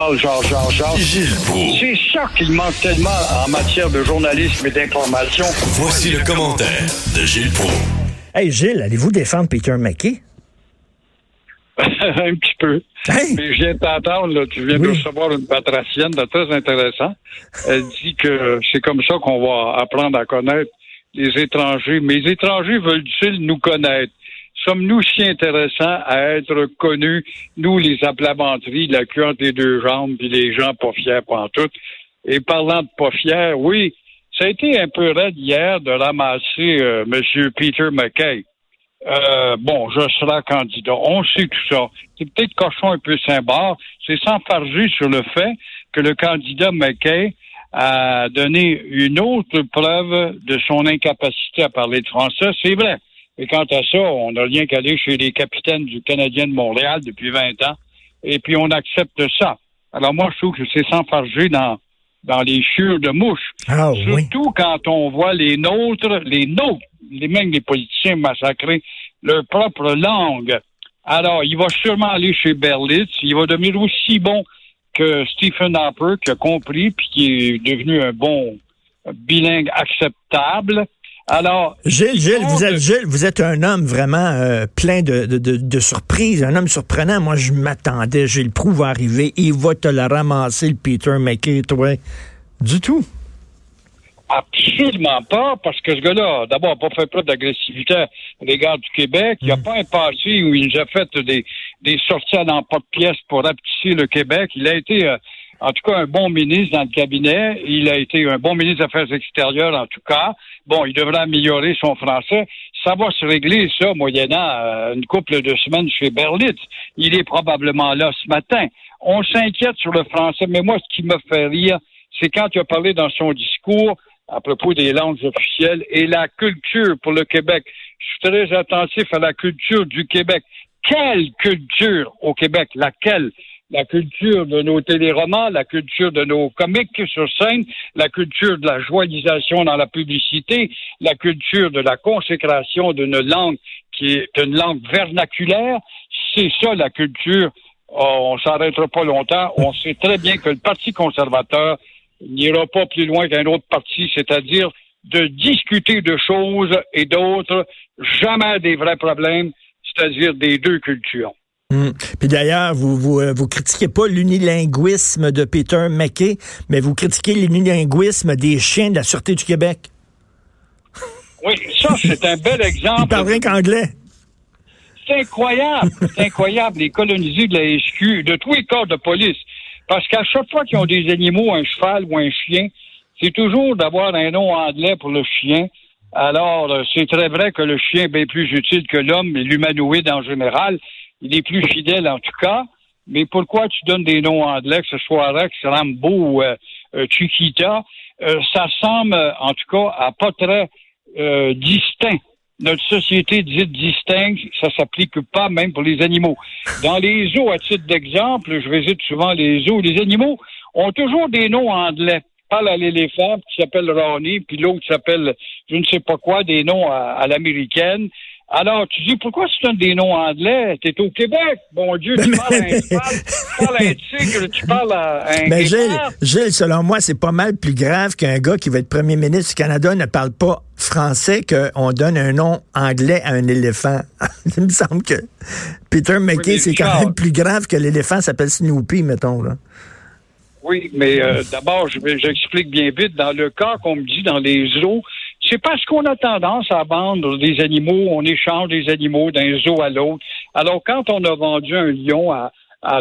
Genre, genre, genre. C'est ça qu'il manque tellement en matière de journalisme et d'information. Voici le commentaire de Gilles Pro. Hey Gilles, allez-vous défendre Peter McKay? un petit peu. Mais je viens de t'entendre, là, tu viens de recevoir une patracienne de très intéressant. Elle dit que c'est comme ça qu'on va apprendre à connaître les étrangers. Mais les étrangers veulent-ils nous connaître? Sommes-nous si intéressants à être connus, nous, les aplamanteries, la queue entre les deux jambes, puis les gens pas fiers pour tout. Et parlant de pas fiers, oui, ça a été un peu raide hier de ramasser euh, M. Peter McKay. Euh, bon, je serai candidat. On sait tout ça. C'est peut-être cochon un peu symbole. C'est sans farger sur le fait que le candidat McKay a donné une autre preuve de son incapacité à parler de français. C'est vrai. Et quant à ça, on n'a rien qu'à aller chez les capitaines du Canadien de Montréal depuis 20 ans, et puis on accepte ça. Alors moi, je trouve que c'est s'enfarger dans dans les chures de mouches. Ah, Surtout quand on voit les nôtres, les nôtres, les mêmes les politiciens massacrer leur propre langue. Alors, il va sûrement aller chez Berlitz. Il va devenir aussi bon que Stephen Harper, qui a compris, puis qui est devenu un bon bilingue acceptable. Alors, Gilles, Gilles, vous êtes Gilles, vous êtes un homme vraiment euh, plein de, de, de, surprises, un homme surprenant. Moi, je m'attendais, Gilles Proux va arriver, il va te la ramasser, le Peter McKay, toi. Du tout. Absolument pas, parce que ce gars-là, d'abord, n'a pas fait preuve d'agressivité à l'égard du Québec. Il n'y a mm. pas un passé où il nous a fait des, des sorties à l'emporte-pièce pour rapetisser le Québec. Il a été euh, en tout cas un bon ministre dans le cabinet. Il a été un bon ministre des Affaires extérieures, en tout cas. Bon, il devrait améliorer son français. Ça va se régler, ça, moyennant euh, une couple de semaines chez Berlitz. Il est probablement là ce matin. On s'inquiète sur le français, mais moi, ce qui me fait rire, c'est quand il a parlé dans son discours à propos des langues officielles et la culture pour le Québec. Je suis très attentif à la culture du Québec. Quelle culture au Québec? Laquelle? La culture de nos téléromans, la culture de nos comiques sur scène, la culture de la joyisation dans la publicité, la culture de la consécration d'une langue qui est une langue vernaculaire. C'est ça la culture. Oh, on s'arrêtera pas longtemps. On sait très bien que le Parti conservateur n'ira pas plus loin qu'un autre parti, c'est-à-dire de discuter de choses et d'autres, jamais des vrais problèmes, c'est-à-dire des deux cultures. Hmm. Puis d'ailleurs, vous, vous, euh, vous critiquez pas l'unilinguisme de Peter McKay, mais vous critiquez l'unilinguisme des chiens de la Sûreté du Québec. Oui, ça, c'est un bel exemple. Il parle rien qu'anglais. C'est incroyable. C'est incroyable, les colonisés de la SQ, de tous les corps de police. Parce qu'à chaque fois qu'ils ont des animaux, un cheval ou un chien, c'est toujours d'avoir un nom anglais pour le chien. Alors, euh, c'est très vrai que le chien est bien plus utile que l'homme et l'humanoïde en général il est plus fidèle en tout cas. Mais pourquoi tu donnes des noms anglais, que ce soit Rex, Rambo ou euh, euh Chiquita? Euh, ça semble, en tout cas, à pas très euh, distinct. Notre société dite distincte, ça s'applique pas même pour les animaux. Dans les zoos, à titre d'exemple, je visite souvent les zoos, les animaux ont toujours des noms anglais. Parle à l'éléphant qui s'appelle Ronnie, puis l'autre s'appelle je ne sais pas quoi, des noms à l'américaine. Alors, tu dis, pourquoi tu donnes des noms anglais? T'es au Québec. Bon Dieu, tu parles, un, tu, parles, un tigre, tu parles à un Mais Gilles, Gilles, selon moi, c'est pas mal plus grave qu'un gars qui va être premier ministre du Canada ne parle pas français qu'on donne un nom anglais à un éléphant. Il me semble que Peter McKay, c'est quand même plus grave que l'éléphant s'appelle Snoopy, mettons. Là. Oui, mais euh, d'abord, j'explique bien vite. Dans le cas qu'on me dit dans les eaux, c'est parce qu'on a tendance à vendre des animaux, on échange des animaux d'un zoo à l'autre. Alors, quand on a vendu un lion à,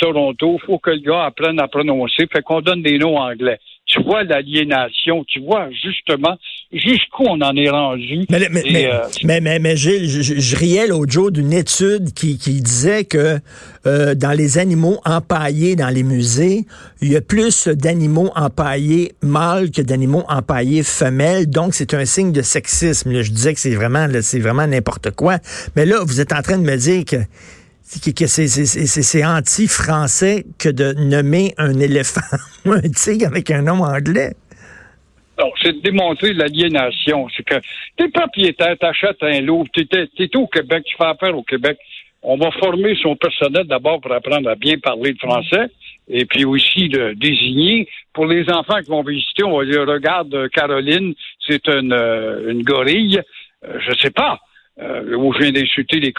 Toronto, il faut que le gars apprenne à prononcer, fait qu'on donne des noms anglais tu vois l'aliénation, tu vois justement jusqu'où on en est rendu? Mais, mais, euh, mais, mais, Gilles, je, riais l'autre jour d'une étude qui, qui, disait que euh, dans les animaux empaillés dans les musées, il y a plus d'animaux empaillés mâles que d'animaux empaillés femelles. Donc, c'est un signe de sexisme. je disais que c'est vraiment, c'est vraiment n'importe quoi. Mais là, vous êtes en train de me dire que que c'est anti-français que de nommer un éléphant ou un tigre avec un nom anglais. C'est de démontrer l'aliénation. C'est que t'es propriétaire, t'achètes un lot, t'es es, au Québec, tu fais affaire au Québec. On va former son personnel d'abord pour apprendre à bien parler le français. et puis aussi de désigner. Pour les enfants qui vont visiter, on va dire, regarde, Caroline, c'est une, euh, une gorille. Euh, je sais pas. Euh, où je viens d'insulter les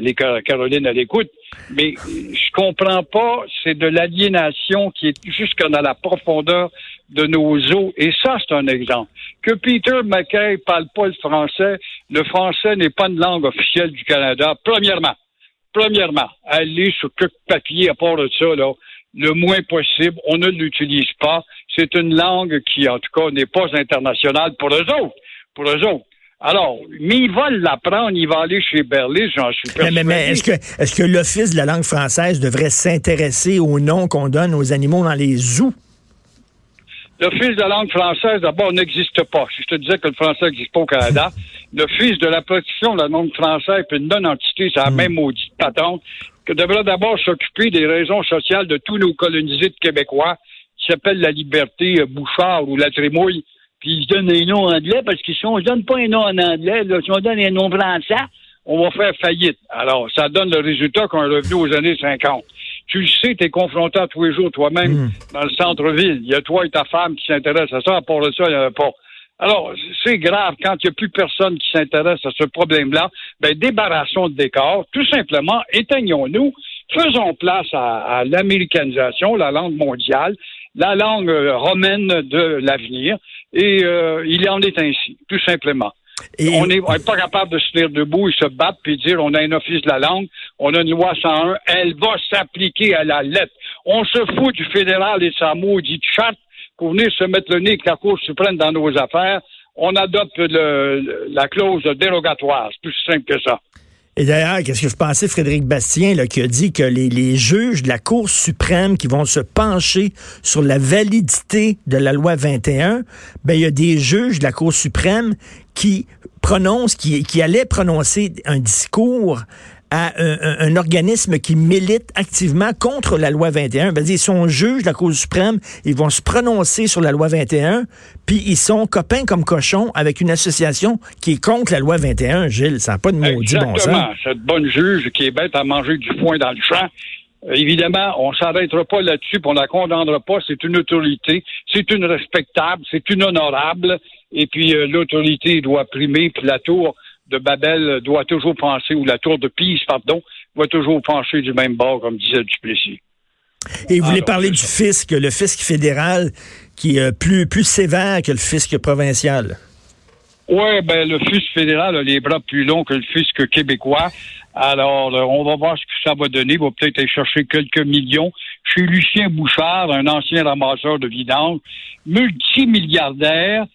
les Carolines à l'écoute. Mais je comprends pas, c'est de l'aliénation qui est jusque dans la profondeur de nos eaux. Et ça, c'est un exemple. Que Peter McKay parle pas le français, le français n'est pas une langue officielle du Canada, premièrement. Premièrement, aller sur quelques papier à part de ça, là, le moins possible. On ne l'utilise pas. C'est une langue qui, en tout cas, n'est pas internationale pour eux autres. Pour eux autres. Alors, mais il va l'apprendre, il va aller chez Berlin, j'en suis persuadé. Mais, est-ce que, est-ce que l'Office de la langue française devrait s'intéresser aux noms qu'on donne aux animaux dans les zoos? L'Office de la langue française, d'abord, n'existe pas. Si je te disais que le français n'existe pas au Canada, l'Office de la protection de la langue française est une non-entité, c'est la hmm. même maudite patente, que devrait d'abord s'occuper des raisons sociales de tous nos colonisés de Québécois, qui s'appellent la liberté euh, Bouchard ou la Trémouille, puis ils se donnent des noms anglais, parce que si on ne donne pas un nom en anglais, si on donne un nom français, on va faire faillite. Alors, ça donne le résultat qu'on est revenu aux années 50. Tu le sais, tu es confronté à tous les jours toi-même hmm. dans le centre-ville. Il y a toi et ta femme qui s'intéressent à ça. À part de ça, il n'y en a pas. Alors, c'est grave quand il n'y a plus personne qui s'intéresse à ce problème-là. Ben, débarrassons le décor. Tout simplement, éteignons-nous. Faisons place à, l'américanisation, la langue mondiale, la langue romaine de l'avenir. Et euh, il en est ainsi, tout simplement. On n'est pas capable de se tenir debout et se battre puis dire on a un office de la langue, on a une loi 101, elle va s'appliquer à la lettre. On se fout du fédéral et sa maudite charte pour venir se mettre le nez avec la Cour suprême dans nos affaires. On adopte la clause dérogatoire. C'est plus simple que ça. Et d'ailleurs, qu'est-ce que vous pensez, Frédéric Bastien, là, qui a dit que les, les, juges de la Cour suprême qui vont se pencher sur la validité de la loi 21, ben, il y a des juges de la Cour suprême qui prononcent, qui, qui allaient prononcer un discours à un, organisme qui milite activement contre la loi 21. Ben, ils sont juges de la Cour suprême, ils vont se prononcer sur la loi 21, puis ils sont copains comme cochons avec une association qui est contre la loi 21, Gilles. Ça n'a pas de maudit bon sens. Cette bonne juge qui est bête à manger du foin dans le champ, euh, Évidemment, on s'arrêtera pas là-dessus, on la condamnera pas. C'est une autorité, c'est une respectable, c'est une honorable. Et puis euh, l'autorité doit primer. Puis la tour de Babel doit toujours penser, ou la tour de Pise, pardon, doit toujours pencher du même bord, comme disait Duplessis. Et vous voulez parler du fisc, le fisc fédéral qui est plus, plus sévère que le fisc provincial? Oui, ben le fisc fédéral a les bras plus longs que le fisc québécois. Alors, euh, on va voir ce que ça va donner. Il va peut-être aller chercher quelques millions chez Lucien Bouchard, un ancien ramasseur de vidange, multimilliardaire,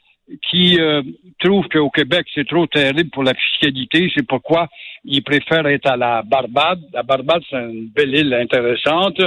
qui euh, trouve qu'au Québec, c'est trop terrible pour la fiscalité. C'est pourquoi il préfère être à la Barbade. La Barbade, c'est une belle île intéressante.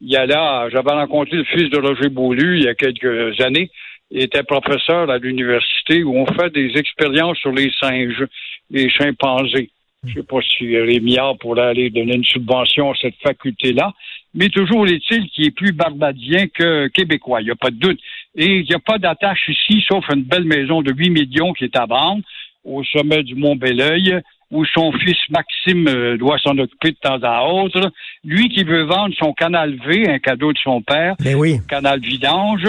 Il y a là, j'avais rencontré le fils de Roger Beaulieu il y a quelques années. Il était professeur à l'université où on fait des expériences sur les singes, les chimpanzés. Je ne sais pas si Rémi pourrait aller donner une subvention à cette faculté-là, mais toujours est-il qu'il est plus barbadien que québécois, il n'y a pas de doute. Et il n'y a pas d'attache ici, sauf une belle maison de 8 millions qui est à vendre au sommet du Mont Belleuil, où son fils Maxime euh, doit s'en occuper de temps à autre. Lui qui veut vendre son canal V, un cadeau de son père, Mais oui. canal vidange,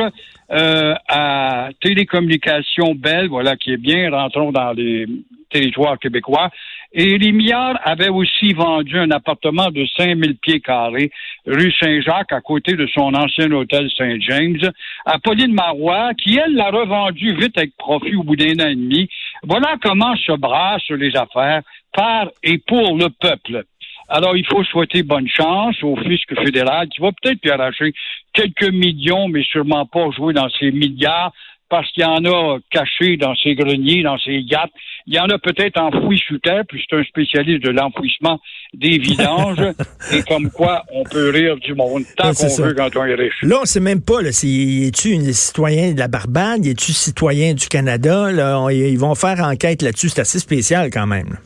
euh, à Télécommunications Belle, voilà, qui est bien, rentrons dans les territoires québécois. Et Rémillard avait aussi vendu un appartement de 5000 pieds carrés, rue Saint-Jacques, à côté de son ancien hôtel Saint-James, à Pauline Marois, qui, elle, l'a revendu vite avec profit au bout d'un an et demi. Voilà comment se brassent les affaires par et pour le peuple. Alors, il faut souhaiter bonne chance au fisc fédéral qui va peut-être lui arracher quelques millions, mais sûrement pas jouer dans ces milliards parce qu'il y en a cachés dans ses greniers, dans ses gattes. Il y en a peut-être enfouis sous terre, puis c'est un spécialiste de l'enfouissement des vidanges. et comme quoi, on peut rire du monde tant qu'on veut quand on est riche. Là, on sait même pas, là, si, es-tu un citoyen de la Barbade, es-tu citoyen du Canada? Là, ils vont faire enquête là-dessus. C'est assez spécial quand même.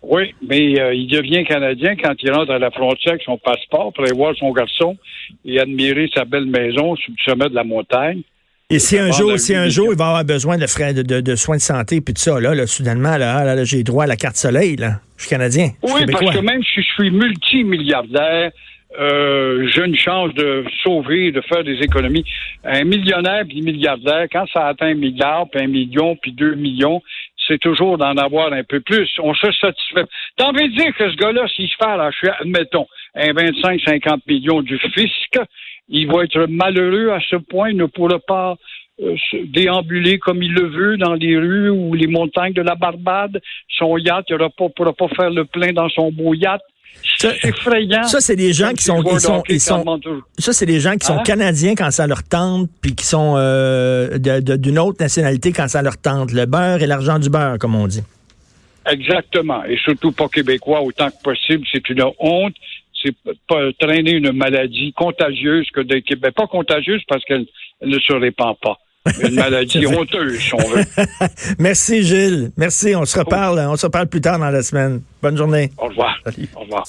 Oui, mais euh, il devient canadien quand il rentre à la frontière avec son passeport pour aller voir son garçon et admirer sa belle maison sur le sommet de la montagne. Et si un jour, si un jour il va avoir besoin de frais de, soins de santé puis tout ça, là, soudainement, là, là, j'ai droit à la carte soleil, là. Je suis canadien. oui, parce que même si je suis multimilliardaire, euh, j'ai une chance de sauver, de faire des économies. Un millionnaire puis milliardaire, quand ça atteint un milliard, puis un million, puis deux millions, c'est toujours d'en avoir un peu plus. On se satisfait. T'as envie de dire que ce gars-là, s'il se fait arracher, admettons, un 25-50 millions du fisc, il va être malheureux à ce point, il ne pourra pas euh, déambuler comme il le veut dans les rues ou les montagnes de la Barbade. Son yacht, il ne pourra pas faire le plein dans son beau yacht. C'est effrayant. Ça, c'est des gens qui sont, ils sont, ils sont ça, c'est des gens qui sont hein? canadiens quand ça leur tente, puis qui sont euh, d'une autre nationalité quand ça leur tente. Le beurre et l'argent du beurre, comme on dit. Exactement. Et surtout pas québécois autant que possible. C'est une honte. C'est pas traîner une maladie contagieuse que des Québécois. Pas contagieuse parce qu'elle ne se répand pas. Une maladie honteuse, si on veut. Merci, Gilles. Merci. On se reparle. On se reparle plus tard dans la semaine. Bonne journée. Au revoir. Au revoir.